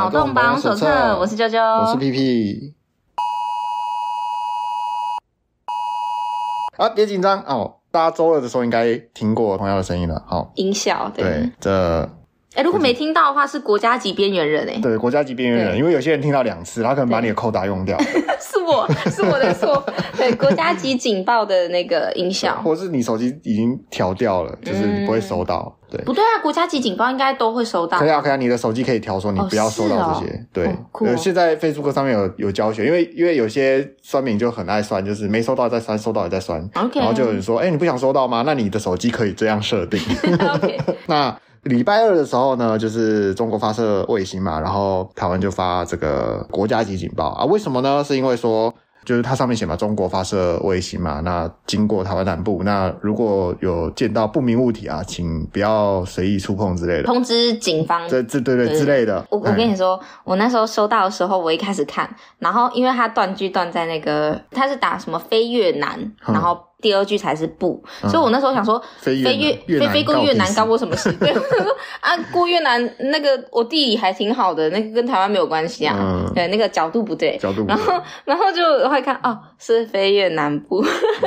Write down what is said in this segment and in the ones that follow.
脑洞榜手册，我是啾啾，我是屁屁。啊，别紧张哦，大家周二的时候应该听过同样的声音了。好，音效对，对这。哎，如果没听到的话，是国家级边缘人哎。对，国家级边缘人，因为有些人听到两次，他可能把你的扣打用掉。是我是我的错。对，国家级警报的那个音效，或是你手机已经调掉了，就是你不会收到。对，不对啊，国家级警报应该都会收到。可以啊，可以啊，你的手机可以调说你不要收到这些。对，呃，现在 Facebook 上面有有教学，因为因为有些酸民就很爱酸，就是没收到再酸，收到也再酸。OK。然后就有人说，哎，你不想收到吗？那你的手机可以这样设定。OK。那。礼拜二的时候呢，就是中国发射卫星嘛，然后台湾就发这个国家级警报啊。为什么呢？是因为说，就是它上面写嘛，中国发射卫星嘛，那经过台湾南部，那如果有见到不明物体啊，请不要随意触碰之类的，通知警方。这这对对之类的。我我跟你说，我那时候收到的时候，我一开始看，然后因为它断句断在那个，它是打什么飞越南，然后。第二句才是不，所以我那时候想说，飞越飞飞过越南干我什么事？对，啊，过越南那个我地理还挺好的，那个跟台湾没有关系啊。对，那个角度不对，角度不对。然后然后就会看哦，是飞越南部。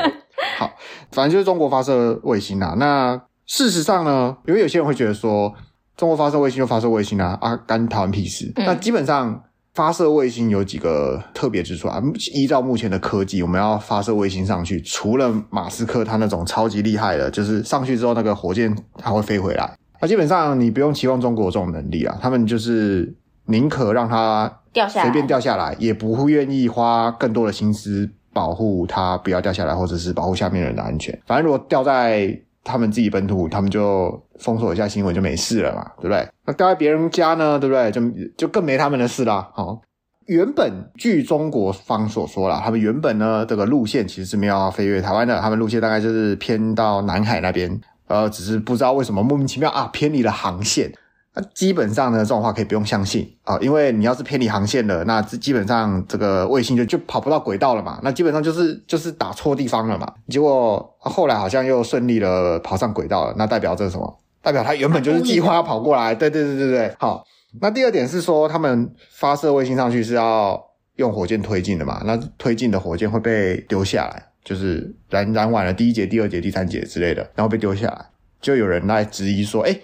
好，反正就是中国发射卫星啊。那事实上呢，因为有些人会觉得说，中国发射卫星就发射卫星啊，啊，干台湾屁事。那基本上。发射卫星有几个特别之处啊？依照目前的科技，我们要发射卫星上去，除了马斯克他那种超级厉害的，就是上去之后那个火箭它会飞回来。那基本上你不用期望中国有这种能力啊，他们就是宁可让它掉下来，随便掉下来，也不会愿意花更多的心思保护它不要掉下来，或者是保护下面人的安全。反正如果掉在他们自己本土，他们就封锁一下新闻就没事了嘛，对不对？那待在别人家呢，对不对？就就更没他们的事啦。好，原本据中国方所说啦，他们原本呢这个路线其实是没有飞越台湾的，他们路线大概就是偏到南海那边，呃，只是不知道为什么莫名其妙啊偏离了航线。那基本上呢，这种话可以不用相信啊，因为你要是偏离航线了，那基本上这个卫星就就跑不到轨道了嘛，那基本上就是就是打错地方了嘛。结果后来好像又顺利的跑上轨道了，那代表这是什么？代表他原本就是计划要跑过来。对对对对对，好。那第二点是说，他们发射卫星上去是要用火箭推进的嘛，那推进的火箭会被丢下来，就是燃燃完了第一节、第二节、第三节之类的，然后被丢下来，就有人来质疑说，诶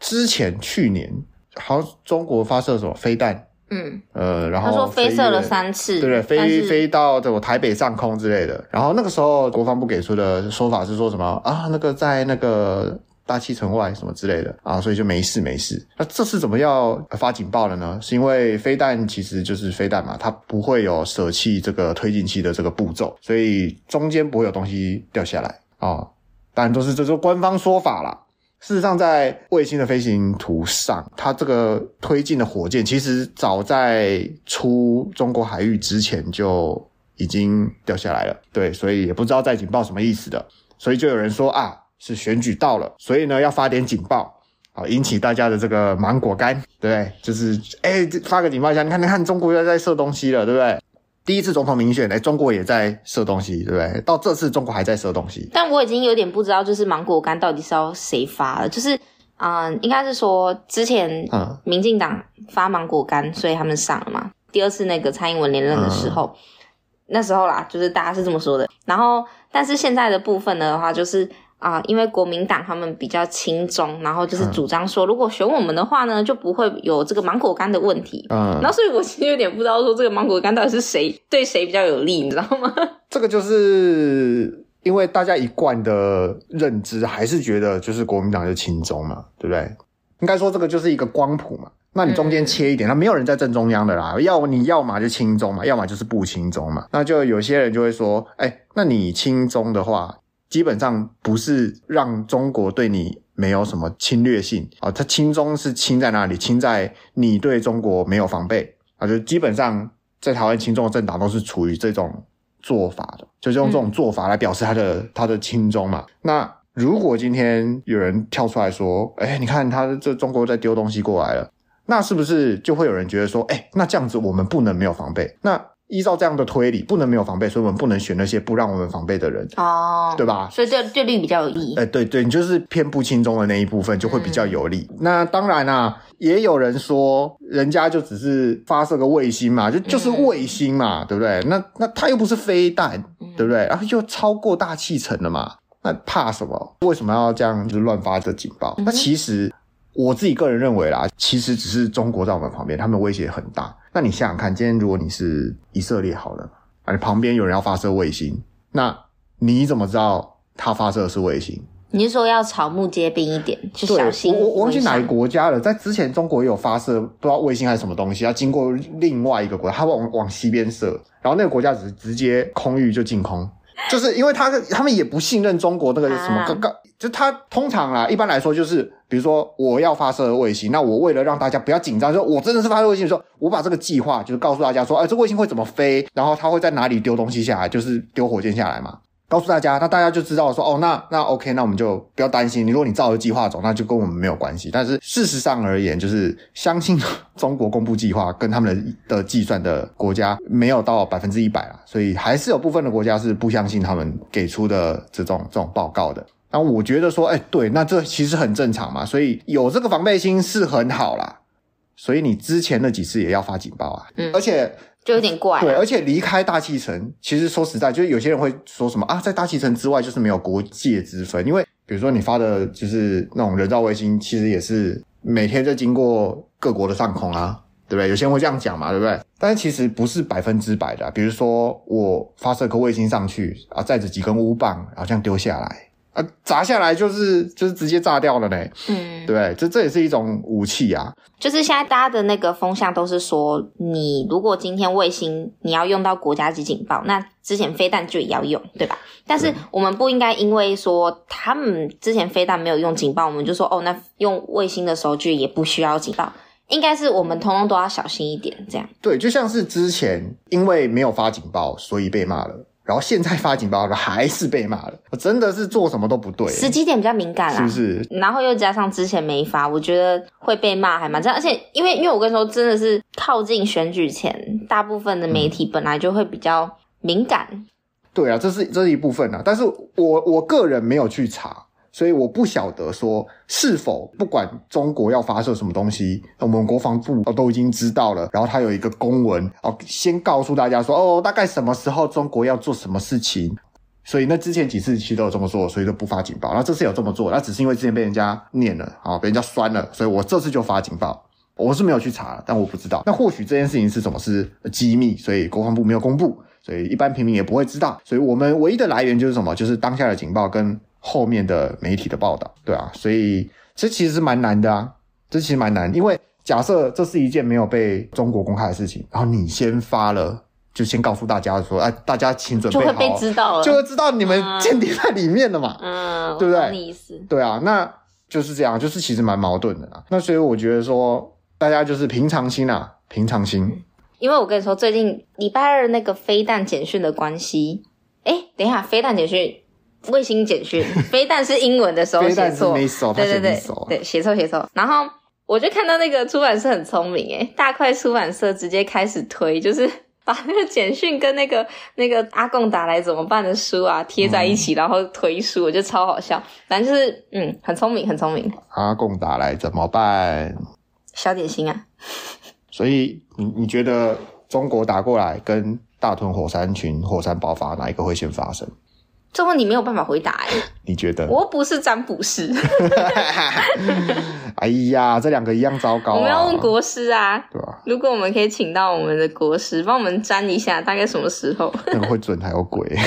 之前去年好像中国发射什么飞弹，嗯，呃，然后他说飞射了三次，对对，飞飞到这个台北上空之类的。然后那个时候国防部给出的说法是说什么啊？那个在那个大气层外什么之类的啊，所以就没事没事。那这次怎么要发警报了呢？是因为飞弹其实就是飞弹嘛，它不会有舍弃这个推进器的这个步骤，所以中间不会有东西掉下来啊。当然都是这是官方说法啦。事实上，在卫星的飞行图上，它这个推进的火箭，其实早在出中国海域之前就已经掉下来了。对，所以也不知道在警报什么意思的。所以就有人说啊，是选举到了，所以呢要发点警报，好引起大家的这个芒果干，对？就是哎，发个警报一下，你看，你看，中国又在射东西了，对不对？第一次总统民选，哎，中国也在射东西，对不对？到这次中国还在射东西，但我已经有点不知道，就是芒果干到底是要谁发了？就是，嗯，应该是说之前，嗯，民进党发芒果干，所以他们上了嘛。第二次那个蔡英文连任的时候，嗯、那时候啦，就是大家是这么说的。然后，但是现在的部分的话，就是。啊，因为国民党他们比较亲中，然后就是主张说，如果选我们的话呢，就不会有这个芒果干的问题。嗯，那所以我其实有点不知道说这个芒果干到底是谁对谁比较有利，你知道吗？这个就是因为大家一贯的认知还是觉得就是国民党是亲中嘛，对不对？应该说这个就是一个光谱嘛。那你中间切一点，那、嗯、没有人在正中央的啦。要你要么就亲中嘛，要么就是不亲中嘛。那就有些人就会说，哎，那你亲中的话。基本上不是让中国对你没有什么侵略性啊，它轻中是轻在哪里？轻在你对中国没有防备啊，就基本上在台湾轻中的政党都是处于这种做法的，就是用这种做法来表示他的他的轻中嘛。那如果今天有人跳出来说，哎，你看他这中国在丢东西过来了，那是不是就会有人觉得说，哎，那这样子我们不能没有防备？那依照这样的推理，不能没有防备，所以我们不能选那些不让我们防备的人哦，对吧？所以对对绿比较有利。哎、欸，对对，你就是偏不轻中的那一部分就会比较有利。嗯、那当然啊，也有人说，人家就只是发射个卫星嘛，就就是卫星嘛，嗯、对不对？那那它又不是飞弹，嗯、对不对？然后又超过大气层了嘛，那怕什么？为什么要这样就是乱发这警报？嗯、那其实我自己个人认为啦，其实只是中国在我们旁边，他们威胁很大。那你想想看，今天如果你是以色列好了，啊，你旁边有人要发射卫星，那你怎么知道他发射的是卫星？你是说要草木皆兵一点，就小心？我我忘记哪个国家了，在之前中国也有发射，不知道卫星还是什么东西，要经过另外一个国家，他往往西边射，然后那个国家只是直接空域就进空。就是因为他他们也不信任中国那个什么刚刚，就他通常啦，一般来说就是，比如说我要发射卫星，那我为了让大家不要紧张，说我真的是发射卫星的时候，我把这个计划就是告诉大家说，哎，这卫星会怎么飞，然后它会在哪里丢东西下来，就是丢火箭下来嘛。告诉大家，那大家就知道说，哦，那那 OK，那我们就不要担心。你如果你照着计划走，那就跟我们没有关系。但是事实上而言，就是相信中国公布计划跟他们的的计算的国家没有到百分之一百啊，所以还是有部分的国家是不相信他们给出的这种这种报告的。那我觉得说，哎，对，那这其实很正常嘛。所以有这个防备心是很好啦。所以你之前那几次也要发警报啊，嗯，而且。就有点怪，对，而且离开大气层，其实说实在，就是有些人会说什么啊，在大气层之外就是没有国界之分，因为比如说你发的就是那种人造卫星，其实也是每天在经过各国的上空啊，对不对？有些人会这样讲嘛，对不对？但是其实不是百分之百的，比如说我发射颗卫星上去啊，载着几根乌棒，然后这样丢下来。啊，砸下来就是就是直接炸掉了呢。嗯，对，这这也是一种武器啊。就是现在大家的那个风向都是说，你如果今天卫星你要用到国家级警报，那之前飞弹就也要用，对吧？但是我们不应该因为说他们之前飞弹没有用警报，我们就说哦，那用卫星的时候就也不需要警报。应该是我们通通都要小心一点，这样。对，就像是之前因为没有发警报，所以被骂了。然后现在发警报了，还是被骂了。我真的是做什么都不对，时机点比较敏感啦，是不是？然后又加上之前没发，我觉得会被骂还蛮这样。而且因为因为我跟你说，真的是靠近选举前，大部分的媒体本来就会比较敏感。嗯、对啊，这是这是一部分啊。但是我我个人没有去查。所以我不晓得说是否不管中国要发射什么东西，我们国防部都已经知道了。然后他有一个公文哦，先告诉大家说哦，大概什么时候中国要做什么事情。所以那之前几次其实都有这么做，所以都不发警报。那这次有这么做，那只是因为之前被人家念了啊，被人家酸了，所以我这次就发警报。我是没有去查，但我不知道。那或许这件事情是什么是机密，所以国防部没有公布，所以一般平民也不会知道。所以我们唯一的来源就是什么？就是当下的警报跟。后面的媒体的报道，对啊，所以这其实是蛮难的啊，这其实蛮难，因为假设这是一件没有被中国公开的事情，然后你先发了，就先告诉大家说，哎，大家请准备好，就会被知道了，就会知道你们间谍在里面了嘛，嗯，对不对？意思，对啊，那就是这样，就是其实蛮矛盾的啦。那所以我觉得说，大家就是平常心啊，平常心。因为我跟你说，最近礼拜二那个飞弹简讯的关系，哎，等一下，飞弹简讯。卫星简讯，飞弹是英文的时候写错，对对对，对写错写错。然后我就看到那个出版社很聪明诶，大块出版社直接开始推，就是 把那个简讯跟那个那个阿贡打来怎么办的书啊贴在一起，嗯、然后推书，我觉得超好笑。反正就是嗯，很聪明，很聪明。阿贡打来怎么办？小点心啊。所以你你觉得中国打过来跟大屯火山群火山爆发，哪一个会先发生？这问题没有办法回答哎，你觉得？我不是占卜师。哎呀，这两个一样糟糕啊。我们要问国师啊，对吧？如果我们可以请到我们的国师帮我们占一下，大概什么时候？那个会准还有鬼。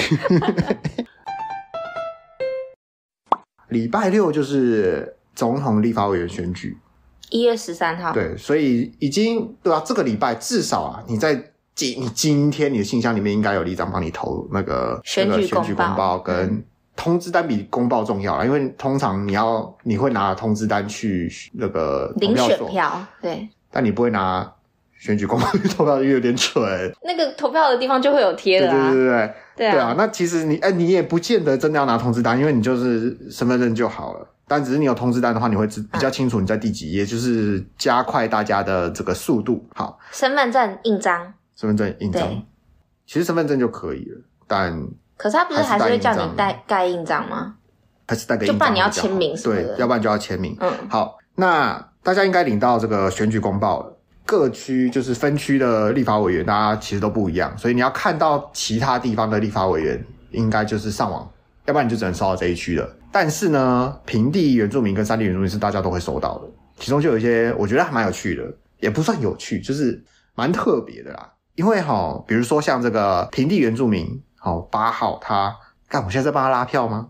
礼拜六就是总统立法委员选举，一月十三号。对，所以已经对啊，这个礼拜至少啊，你在。今你今天你的信箱里面应该有一张帮你投那个选举选举公报跟通知单，比公报重要啦，因为通常你要你会拿通知单去那个领选票，对，但你不会拿选举公报去投票，因为有点蠢。那个投票的地方就会有贴的啊，对对对对对啊，对啊。那其实你哎，你也不见得真的要拿通知单，因为你就是身份证就好了。但只是你有通知单的话，你会知比较清楚你在第几页，就是加快大家的这个速度。好，身份证印章。身份证印章，其实身份证就可以了，但可是他不是还是会叫你带盖印章吗？还是带个印章？就不然你要签名是？对，要不然就要签名。嗯，好，那大家应该领到这个选举公报了。各区就是分区的立法委员，大家其实都不一样，所以你要看到其他地方的立法委员，应该就是上网，要不然你就只能收到这一区的。但是呢，平地原住民跟山地原住民是大家都会收到的，其中就有一些我觉得还蛮有趣的，也不算有趣，就是蛮特别的啦。因为哦，比如说像这个平地原住民，好八号他，干，我现在在帮他拉票吗？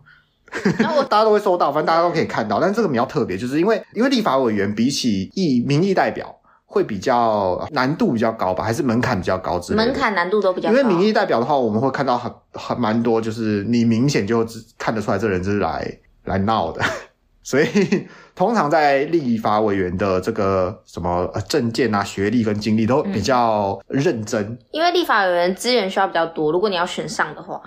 大家都会收到，反正大家都可以看到。但这个比较特别，就是因为因为立法委员比起议民意代表。会比较难度比较高吧，还是门槛比较高之类的？门槛难度都比较高。因为民意代表的话，我们会看到很很蛮多，就是你明显就看得出来这人就是来来闹的。所以 通常在立法委员的这个什么证件啊、学历跟经历都比较认真。嗯、因为立法委员资源需要比较多，如果你要选上的话，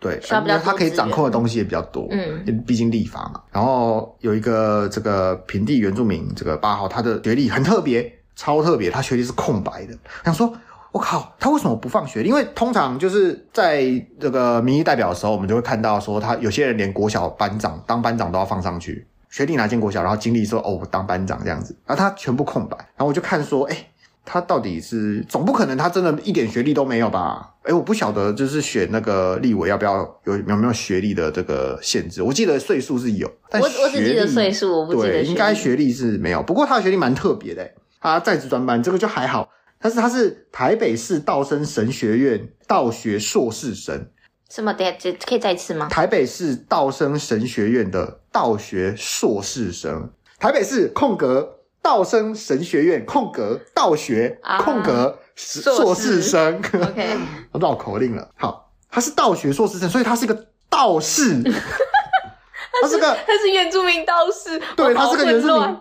对，需要他可以掌控的东西也比较多。嗯，毕竟立法嘛。然后有一个这个平地原住民这个八号，他的学历很特别。超特别，他学历是空白的。想说，我靠，他为什么不放学历？因为通常就是在这个民意代表的时候，我们就会看到说，他有些人连国小班长当班长都要放上去，学历哪间国小，然后经历说哦我，当班长这样子，然后他全部空白。然后我就看说，哎，他到底是总不可能他真的一点学历都没有吧？哎，我不晓得，就是选那个立委要不要有有没有学历的这个限制？我记得岁数是有，但我我只记得岁数，我不记得对，应该学历是没有。不过他的学历蛮特别的。他在职专班，这个就还好，但是他是台北市道生神学院道学硕士生。什么？等下可以再一次吗？台北市道生神学院的道学硕士生，台北市空格道生神学院空格道学空格硕士生。OK，绕口令了。好，他是道学硕士生，所以他是一个道士。他是个，他是原住民道士，对，他是个原住民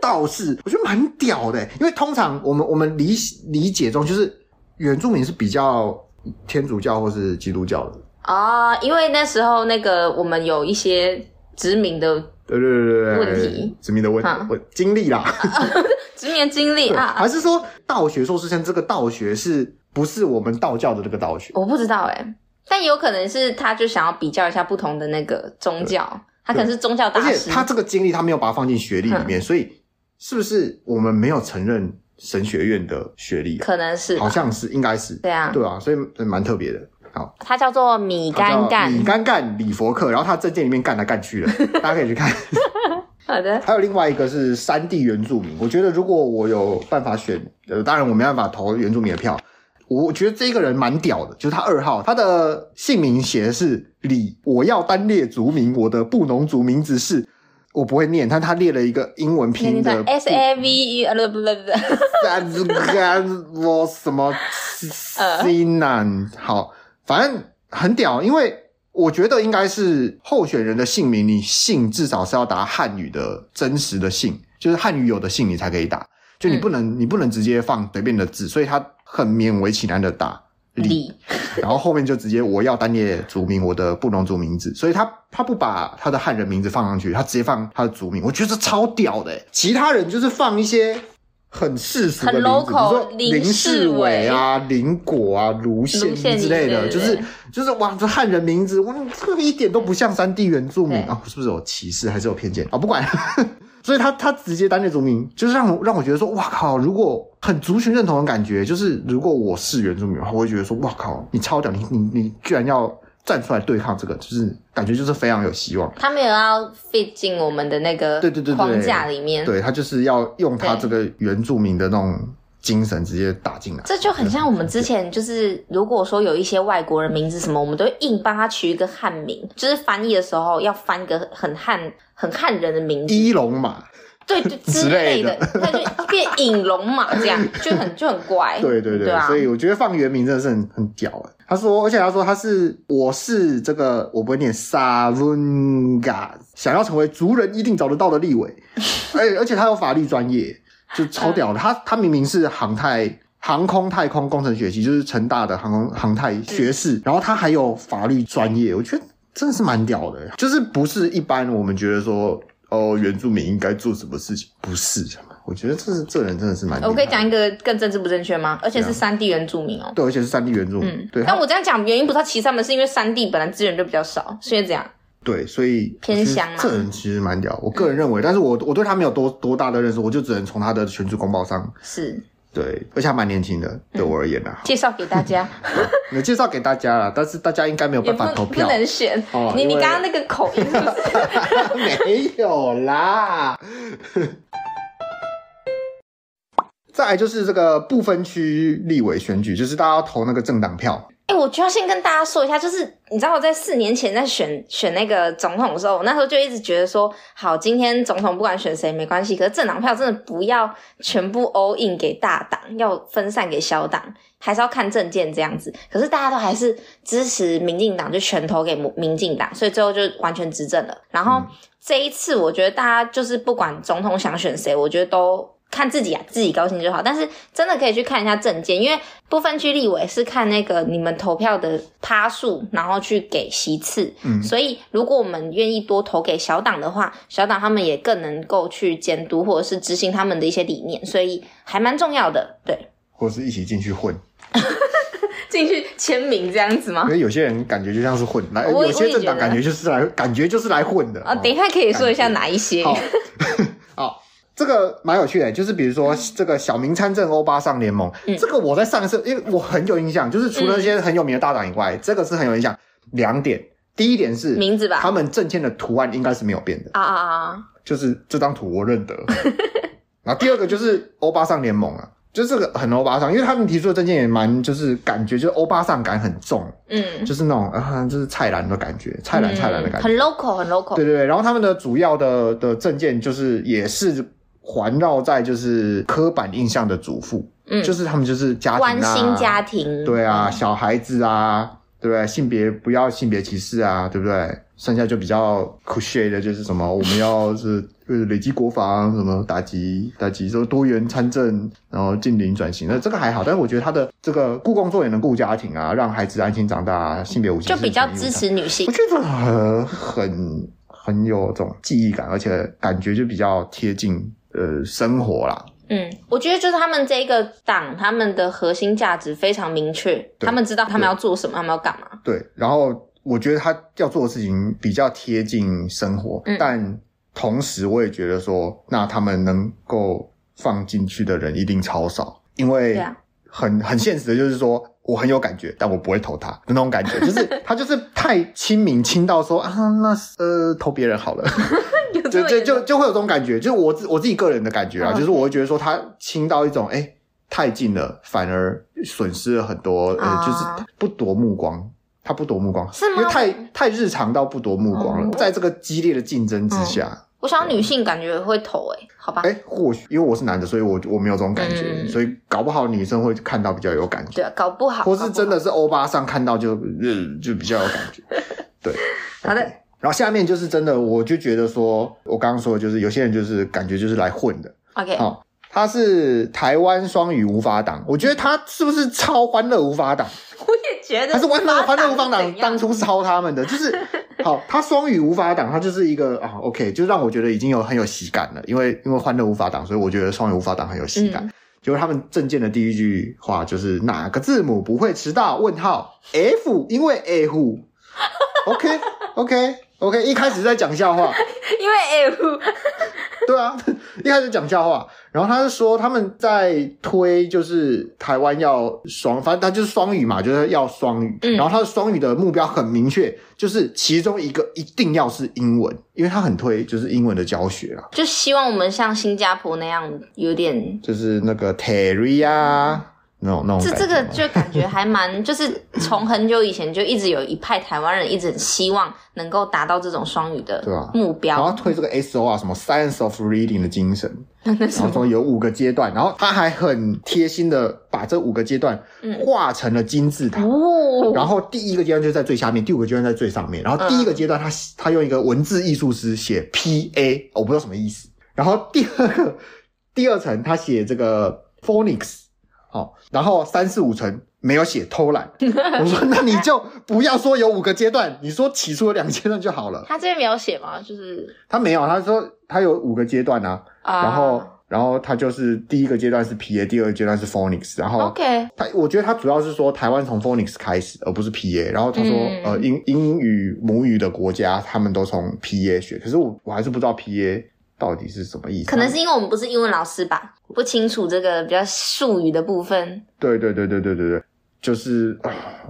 道士，我觉得蛮屌的，因为通常我们我们理理解中就是原住民是比较天主教或是基督教的啊，因为那时候那个我们有一些殖民的对对对对问题，殖民的问题经历啦，殖民经历啊，还是说道学硕士生这个道学是不是我们道教的这个道学？我不知道哎。但有可能是他就想要比较一下不同的那个宗教，他可能是宗教大师。而且他这个经历他没有把它放进学历里面，嗯，所以是不是我们没有承认神学院的学历？可能是，好像是，应该是。对啊，对啊，所以蛮特别的。好，他叫做米干干，米干干李佛克，然后他证件里面干来干去的，大家可以去看。好的。还有另外一个是山地原住民，我觉得如果我有办法选，呃，当然我没办法投原住民的票。我觉得这个人蛮屌的，就是他二号，他的姓名写的是李，我要单列族名，我的布农族名字是，我不会念，但他列了一个英文拼音的 S A V E，呃不不不不，我什么 西南，好，反正很屌，因为我觉得应该是候选人的姓名，你姓至少是要打汉语的真实的姓，就是汉语有的姓你才可以打，就你不能、嗯、你不能直接放随便的字，所以他。很勉为其难的打李，然后后面就直接我要单列族名，我的布农族名字，所以他他不把他的汉人名字放上去，他直接放他的族名，我觉得这超屌的。其他人就是放一些很世俗的名字，比如说林世伟啊、林果啊、卢宪之类的，就是就是哇，这汉人名字，哇，这个一点都不像山地原住民啊，是不是有歧视还是有偏见啊？不管。所以他他直接单列族名，就是让我让我觉得说，哇靠！如果很族群认同的感觉，就是如果我是原住民的话，我会觉得说，哇靠！你超屌，你你你居然要站出来对抗这个，就是感觉就是非常有希望。他没有要 fit 进我们的那个对对对框架里面，对他就是要用他这个原住民的那种。精神直接打进来，这就很像我们之前就是，如果说有一些外国人名字什么，我们都会硬帮他取一个汉名，就是翻译的时候要翻一个很汉、很汉人的名字，伊龙马，对对之类的，他就变引龙马这样，就很就很怪。对对对，所以我觉得放原名真的是很很屌哎。他说，而且他说他是我是这个我不会念 Savunga，，想要成为族人一定找得到的立委，而且他有法律专业。就超屌的，他他明明是航太航空太空工程学系，就是成大的航空航太学士，然后他还有法律专业，我觉得真的是蛮屌的，就是不是一般我们觉得说哦原住民应该做什么事情，不是，我觉得这是这人真的是蛮……我可以讲一个更政治不正确吗？而且是山地原住民哦。对，而且是山地原住民。嗯，对。但我这样讲原因不是他歧视他们，是因为山地本来资源就比较少，是因为这样。对，所以偏乡嘛。这人其实蛮屌，我个人认为，嗯、但是我我对他没有多多大的认识，我就只能从他的选举公报上是。对，而且还蛮年轻的，对我而言啊。介绍给大家，有介绍给大家了，但是大家应该没有办法投票，不能选。哦、你你刚刚那个口音是不是？没有啦。再来就是这个不分区立委选举，就是大家要投那个政党票。哎、欸，我就要先跟大家说一下，就是你知道我在四年前在选选那个总统的时候，我那时候就一直觉得说，好，今天总统不管选谁没关系，可是政党票真的不要全部 all in 给大党，要分散给小党，还是要看政见这样子。可是大家都还是支持民进党，就全投给民进党，所以最后就完全执政了。然后这一次，我觉得大家就是不管总统想选谁，我觉得都。看自己啊，自己高兴就好。但是真的可以去看一下政见，因为不分区立委是看那个你们投票的趴数，然后去给席次。嗯，所以如果我们愿意多投给小党的话，小党他们也更能够去监督或者是执行他们的一些理念，所以还蛮重要的。对，或者是一起进去混，进去签名这样子吗？因为有些人感觉就像是混来，有些政党感觉就是来，感觉就是来混的。啊，等一下可以说一下哪一些？好。好这个蛮有趣的，就是比如说这个小明参政欧巴桑联盟，嗯、这个我在上一次，因为我很有印象，就是除了那些很有名的大党以外，嗯、这个是很有印象。两点，第一点是名字吧，他们证件的图案应该是没有变的啊啊啊，就是这张图我认得。然后第二个就是欧巴桑联盟啊，就是这个很欧巴桑，因为他们提出的证件也蛮，就是感觉就是欧巴桑感很重，嗯，就是那种啊，就是菜篮的感觉，菜篮菜篮的感觉，很 local 很 local。对对对，然后他们的主要的的证件就是也是。环绕在就是刻板印象的主妇，嗯，就是他们就是家庭啊，关心家庭，对啊，小孩子啊，对不对？性别不要性别歧视啊，对不对？剩下就比较酷炫的，就是什么我们要是呃累积国防，什么打击打击说多元参政，然后近邻转型，那这个还好。但是我觉得他的这个顾工作也能顾家庭啊，让孩子安心长大，性别无就比较支持女性。我觉得很很很有这种记忆感，而且感觉就比较贴近。呃，生活啦，嗯，我觉得就是他们这一个党，他们的核心价值非常明确，他们知道他们要做什么，他们要干嘛。对，然后我觉得他要做的事情比较贴近生活，嗯、但同时我也觉得说，那他们能够放进去的人一定超少，因为很很现实的就是说，我很有感觉，但我不会投他的那种感觉，就是 他就是太亲民，亲到说啊，那呃投别人好了。就就就就会有这种感觉，就是我自我自己个人的感觉啊就是我会觉得说他亲到一种哎、欸、太近了，反而损失了很多，呃、uh. 就是不夺目光，他不夺目光，是吗？因为太太日常到不夺目光了，uh. 在这个激烈的竞争之下，uh. 我想女性感觉会投哎、欸，好吧？哎、欸，或许因为我是男的，所以我我没有这种感觉，嗯、所以搞不好女生会看到比较有感觉，对啊，搞不好，或是真的是欧巴上看到就嗯就比较有感觉，对，好的。然后下面就是真的，我就觉得说，我刚刚说的就是有些人就是感觉就是来混的。OK，好、哦，他是台湾双语无法党，我觉得他是不是超欢乐无法党？我也觉得，他是欢乐欢乐无法党当初抄他们的，就是 好，他双语无法挡，他就是一个啊，OK，就让我觉得已经有很有喜感了，因为因为欢乐无法挡，所以我觉得双语无法挡很有喜感。嗯、就是他们证件的第一句话就是哪个字母不会迟到？问号 F，因为 F，OK OK。OK，一开始在讲笑话，因为 F，对啊，一开始讲笑话，然后他是说他们在推，就是台湾要双，反正他就是双语嘛，就是要双语，嗯、然后他的双语的目标很明确，就是其中一个一定要是英文，因为他很推就是英文的教学啊，就希望我们像新加坡那样有点，就是那个 Terry 啊。嗯那种那种，这这个就感觉还蛮，就是从很久以前就一直有一派台湾人一直很希望能够达到这种双语的目标，然后推这个 S O 啊，什么 Science of Reading 的精神，然后说有五个阶段，然后他还很贴心的把这五个阶段画成了金字塔，嗯、然后第一个阶段就在最下面，第五个阶段在最上面，然后第一个阶段他他用一个文字艺术师写 P A，我不知道什么意思，然后第二个第二层他写这个 Phonics。哦，然后三四五层没有写偷懒，我说那你就不要说有五个阶段，你说起初有两个阶段就好了。他这边没有写吗？就是他没有，他说他有五个阶段啊，uh, 然后然后他就是第一个阶段是 PA，第二个阶段是 Phonics，然后 OK，他我觉得他主要是说台湾从 Phonics 开始，而不是 PA。然后他说，嗯、呃，英英语母语的国家他们都从 PA 学，可是我我还是不知道 PA 到底是什么意思。可能是因为我们不是英文老师吧，不清楚这个比较术语的部分。对对对对对对对。就是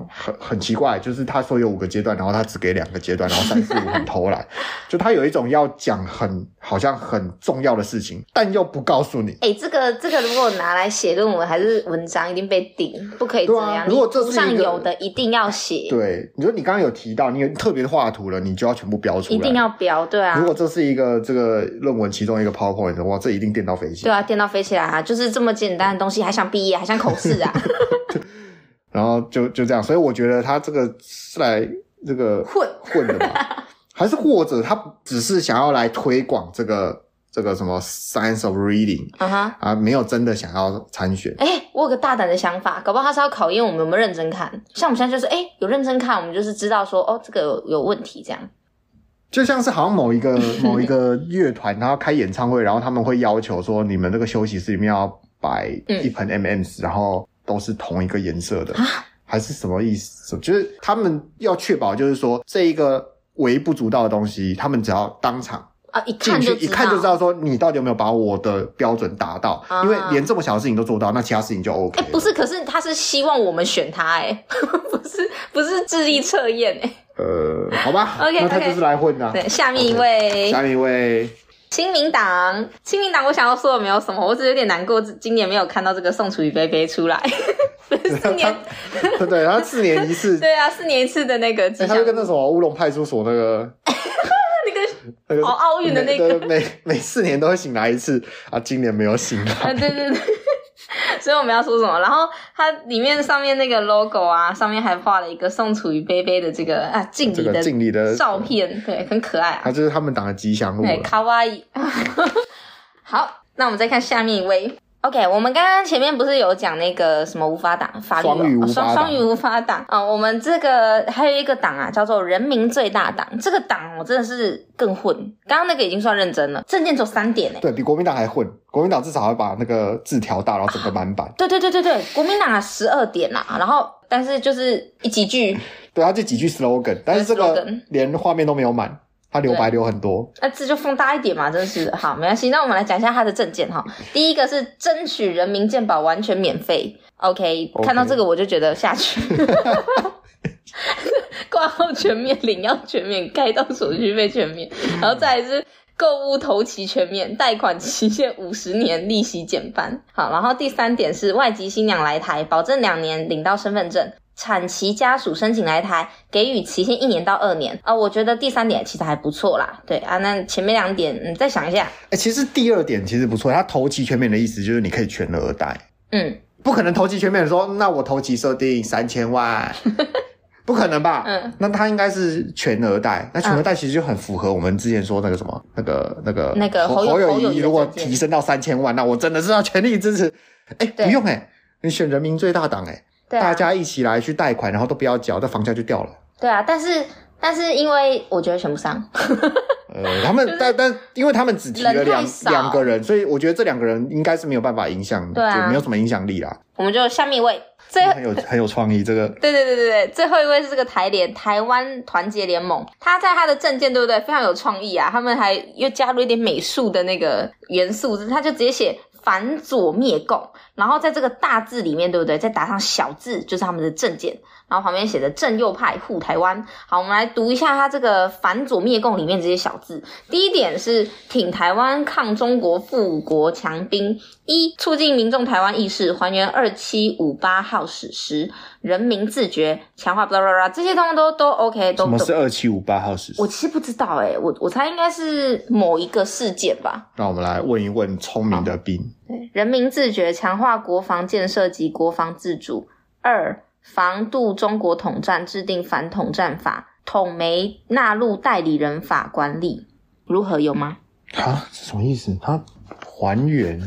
很很奇怪，就是他说有五个阶段，然后他只给两个阶段，然后三四五很偷懒，就他有一种要讲很好像很重要的事情，但又不告诉你。哎、欸，这个这个如果拿来写论文还是文章，一定被顶，不可以这样。啊、如果这上有的一定要写。对，你说你刚刚有提到，你有特别画图了，你就要全部标出来，一定要标。对啊。如果这是一个这个论文其中一个 PowerPoint 的话，这一定电到飞起。对啊，电到飞起来啊！就是这么简单的东西，还想毕业，还想口试啊？然后就就这样，所以我觉得他这个是来这个混混的吧，还是或者他只是想要来推广这个这个什么 science of reading，啊哈、uh，huh. 啊，没有真的想要参选。哎，我有个大胆的想法，搞不好他是要考验我们有没有认真看。像我们现在就是，哎，有认真看，我们就是知道说，哦，这个有有问题，这样。就像是好像某一个 某一个乐团，他要开演唱会，然后他们会要求说，你们这个休息室里面要摆一盆 M&M's，、嗯、然后。都是同一个颜色的，蛤还是什么意思？就是他们要确保，就是说这一个微不足道的东西，他们只要当场啊一看就一看就知道说你到底有没有把我的标准达到。啊、因为连这么小的事情都做到，那其他事情就 OK。欸、不是，可是他是希望我们选他、欸，哎，不是，不是智力测验，哎。呃，好吧，OK，那他就是来混的、啊。对，下面一位，okay, 下面一位。亲民党，亲民党，我想要说的没有什么，我只是有点难过，今年没有看到这个宋楚瑜杯杯出来。四年，对 对，他四年一次，对啊，四年一次的那个、欸，他就跟那什么乌龙派出所那个，那个哦奥运的那个，每每四年都会醒来一次啊，今年没有醒来。啊，对对对。所以我们要说什么？然后它里面上面那个 logo 啊，上面还画了一个宋楚瑜杯杯的这个啊敬礼的敬礼的照片，对，很可爱啊。它就是他们党的吉祥物。对，卡哇伊。好，那我们再看下面一位。OK，我们刚刚前面不是有讲那个什么无法党法律双双语无法党啊？我们这个还有一个党啊，叫做人民最大党。这个党我真的是更混，刚刚那个已经算认真了。证件只有三点诶，对，比国民党还混。国民党至少会把那个字调大，然后整个满版。对对对对对，国民党啊十二点啦，然后但是就是一几句，对，他就几句 slogan，但是这个连画面都没有满。他留白留很多，那字就放大一点嘛，真是好，没关系。那我们来讲一下他的证件哈。第一个是争取人民健保完全免费，OK，, okay. 看到这个我就觉得下去。挂号全面，领药全面，开到手续费全面，然后再来是购物投期全面，贷款期限五十年，利息减半。好，然后第三点是外籍新娘来台，保证两年领到身份证。产期家属申请来台，给予期限一年到二年啊、呃，我觉得第三点其实还不错啦。对啊，那前面两点你再想一下。哎、欸，其实第二点其实不错，它投期全免的意思就是你可以全额贷。嗯，不可能投期全免说，那我投期设定三千万，不可能吧？嗯，那他应该是全额贷，那全额贷其实就很符合我们之前说那个什么，那个那个那个侯友宜如果提升到三千万，那我真的是要全力支持。哎、欸，不用哎、欸，你选人民最大党哎、欸。对啊、大家一起来去贷款，然后都不要缴，那房价就掉了。对啊，但是但是因为我觉得选不上。呃，他们、就是、但但因为他们只提了两两个人，所以我觉得这两个人应该是没有办法影响，对啊、就没有什么影响力啦。我们就下面一位，最很有很有创意这个。对对对对对，最后一位是这个台联台湾团结联盟，他在他的证件对不对？非常有创意啊，他们还又加入一点美术的那个元素，他就直接写。反左灭共，然后在这个大字里面，对不对？再打上小字，就是他们的证件。然后旁边写着“正右派护台湾”。好，我们来读一下他这个反左灭共里面这些小字。第一点是挺台湾抗中国富国强兵，一促进民众台湾意识，还原二七五八号史实。人民自觉，强化巴拉巴拉，这些通通都都 OK，都。什么是二七五八号史实？我其实不知道诶、欸、我我猜应该是某一个事件吧。让我们来问一问聪明的兵。对，人民自觉，强化国防建设及国防自主。二，防杜中国统战，制定反统战法，统媒纳入代理人法管理，如何有吗？啊，什么意思？它还原？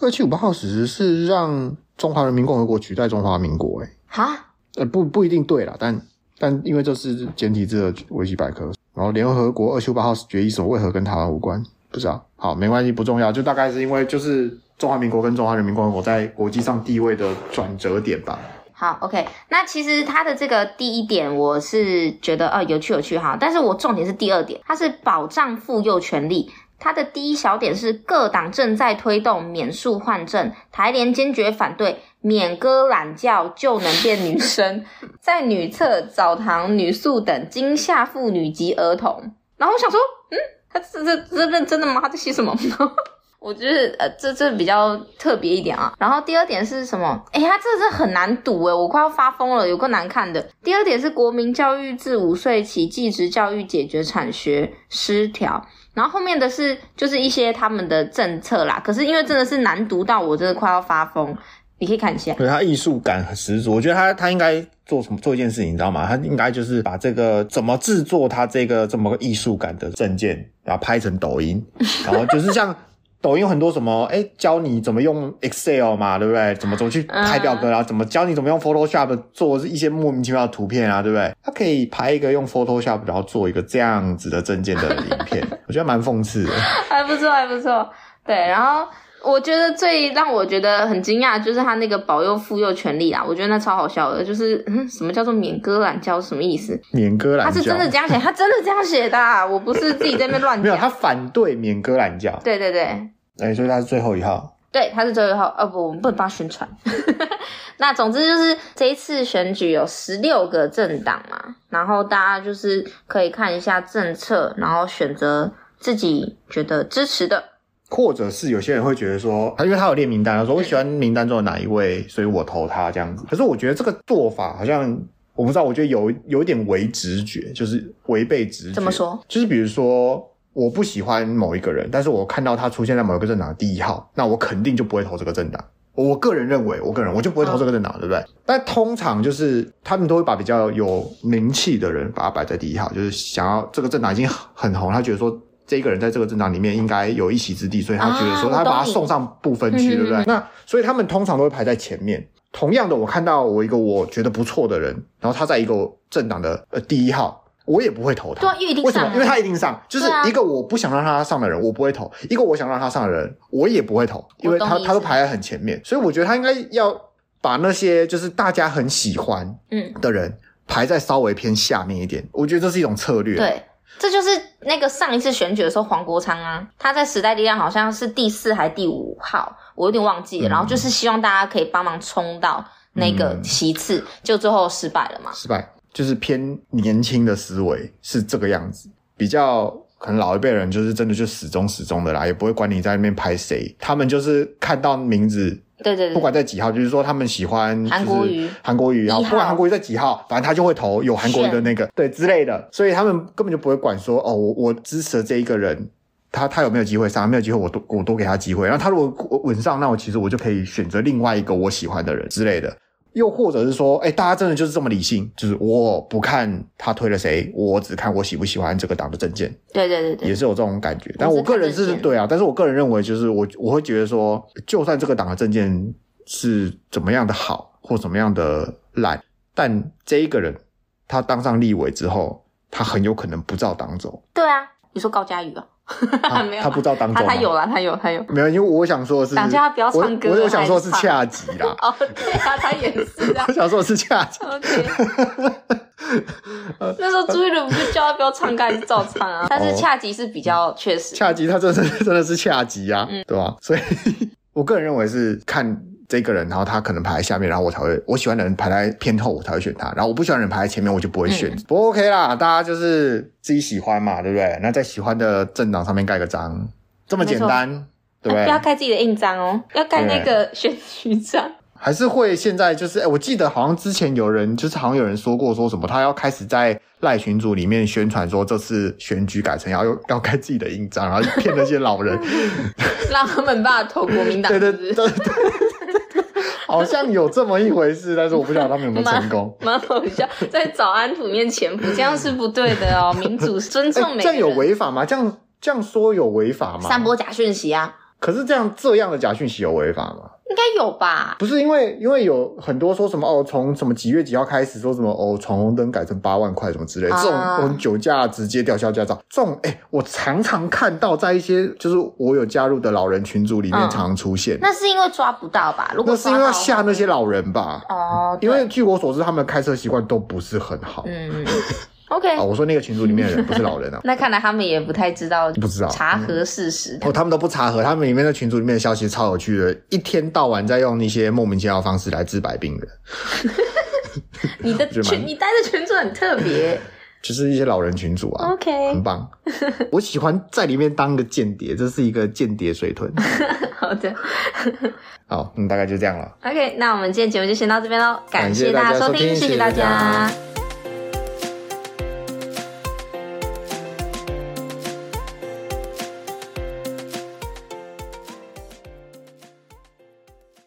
二七五八号事实是让中华人民共和国取代中华民国、欸？诶哈，呃，不不一定对啦，但但因为这是简体字的维基百科，然后联合国二七五八号决议什么为何跟台湾无关？不知道。好，没关系，不重要，就大概是因为就是中华民国跟中华人民共和国在国际上地位的转折点吧。好，OK，那其实它的这个第一点，我是觉得呃有趣有趣哈，但是我重点是第二点，它是保障妇幼权利。它的第一小点是各党正在推动免诉换证，台联坚决反对免割懒觉就能变女生，在女厕、澡堂、女宿等惊吓妇女及儿童。然后我想说，嗯，他这这这认真的吗？他在写什么？我觉得呃，这这比较特别一点啊。然后第二点是什么？哎，他这这很难读诶，我快要发疯了，有够难看的。第二点是国民教育自五岁起继职教育解决产学失调。然后后面的是就是一些他们的政策啦。可是因为真的是难读到我真的快要发疯，你可以看一下。对，他艺术感很十足，我觉得他他应该做什么做一件事情，你知道吗？他应该就是把这个怎么制作他这个这么个艺术感的证件，然后拍成抖音，然后就是像。抖音有很多什么，哎，教你怎么用 Excel 嘛，对不对？怎么怎么去拍表格啊？怎么教你怎么用 Photoshop 做一些莫名其妙的图片啊？对不对？他可以拍一个用 Photoshop，然后做一个这样子的证件的影片，我觉得蛮讽刺的。还不错，还不错。对，然后我觉得最让我觉得很惊讶，就是他那个保佑妇幼权利啊，我觉得那超好笑的，就是嗯，什么叫做免割懒觉什么意思？免割懒觉，他是真的这样写，他真的这样写的，啊，我不是自己在那边乱讲。没有，他反对免割懒觉。对对对。哎、欸，所以他是最后一号。对，他是最后一号。哦不，我们不能帮他宣传。那总之就是这一次选举有十六个政党嘛，然后大家就是可以看一下政策，然后选择自己觉得支持的。或者是有些人会觉得说，他因为他有列名单，他说我喜欢名单中的哪一位，嗯、所以我投他这样子。可是我觉得这个做法好像我不知道，我觉得有有一点违直觉，就是违背直觉。怎么说？就是比如说。我不喜欢某一个人，但是我看到他出现在某一个政党的第一号，那我肯定就不会投这个政党。我个人认为，我个人我就不会投这个政党，对不对？但通常就是他们都会把比较有名气的人把他摆在第一号，就是想要这个政党已经很红，他觉得说这个人在这个政党里面应该有一席之地，所以他觉得说他把他送上不分区，对不对？那所以他们通常都会排在前面。同样的，我看到我一个我觉得不错的人，然后他在一个政党的呃第一号。我也不会投他，为什么？因为他一定上，就是一个我不想让他上的人，我不会投；一个我想让他上的人，我也不会投，因为他他都排在很前面，所以我觉得他应该要把那些就是大家很喜欢嗯的人排在稍微偏下面一点。我觉得这是一种策略。对，这就是那个上一次选举的时候，黄国昌啊，他在时代力量好像是第四还是第五号，我有点忘记了。嗯、然后就是希望大家可以帮忙冲到那个席次，嗯、就最后失败了嘛，失败。就是偏年轻的思维是这个样子，比较可能老一辈人就是真的就始终始终的啦，也不会管你在那边拍谁，他们就是看到名字，对对对，不管在几号，就是说他们喜欢韩国瑜，韩国瑜，然后不管韩国瑜在几号，反正他就会投有韩国瑜的那个，对之类的，所以他们根本就不会管说哦，我我支持的这一个人，他他有没有机会上，没有机会我都我都给他机会，然后他如果稳上，那我其实我就可以选择另外一个我喜欢的人之类的。又或者是说，哎，大家真的就是这么理性，就是我不看他推了谁，我只看我喜不喜欢这个党的政见。对对对对，也是有这种感觉。但我个人是对啊，但是我个人认为，就是我我会觉得说，就算这个党的政见是怎么样的好或怎么样的烂，但这一个人他当上立委之后，他很有可能不照党走。对啊，你说高嘉瑜啊？啊、没有，他不知道当中，他有了，他有，他有，没有，因为我想说的是，想叫他不要唱歌，我我想说的是恰吉啦。哦，对啊，他也是啊。我想说的是恰吉。那时候朱一伦不是叫他不要唱歌，还是照唱啊？但是恰吉是比较确实。恰吉他真的真的是恰吉啊，嗯、对吧？所以我个人认为是看。这个人，然后他可能排在下面，然后我才会我喜欢的人排在偏后，我才会选他。然后我不喜欢的人排在前面，我就不会选。嗯、不 OK 啦，大家就是自己喜欢嘛，对不对？那在喜欢的政党上面盖个章，这么简单，错对不对？不要盖自己的印章哦，要盖那个选举章。还是会现在就是，哎，我记得好像之前有人就是好像有人说过，说什么他要开始在赖群组里面宣传说这次选举改成要用 要盖自己的印章，然后骗那些老人，让他们把投国民党对对 对。好像有这么一回事，但是我不晓得他们有没有成功。蛮好笑，在早安图面前这样是不对的哦。民主尊重每个人。这样有违法吗？这样这样说有违法吗？散播假讯息啊！可是这样这样的假讯息有违法吗？应该有吧？不是因为因为有很多说什么哦，从什么几月几号开始说什么哦，闯红灯改成八万块什么之类，啊、这种我们酒驾直接吊销驾照，这种哎、欸，我常常看到在一些就是我有加入的老人群组里面常常出现。嗯、那是因为抓不到吧？如果那是因为要吓那些老人吧？哦，因为据我所知，他们开车习惯都不是很好。嗯。OK，哦，我说那个群组里面的人不是老人啊。那看来他们也不太知道，不知道查核事实。哦，他们都不查核，他们里面的群组里面的消息超有趣的，一天到晚在用那些莫名其妙的方式来治百病人。你的 群，你待的群组很特别，就是一些老人群组啊。OK，很棒。我喜欢在里面当个间谍，这是一个间谍水豚。好的，好，嗯，大概就这样了。OK，那我们今天节目就先到这边喽，感谢大家收听，谢谢大家。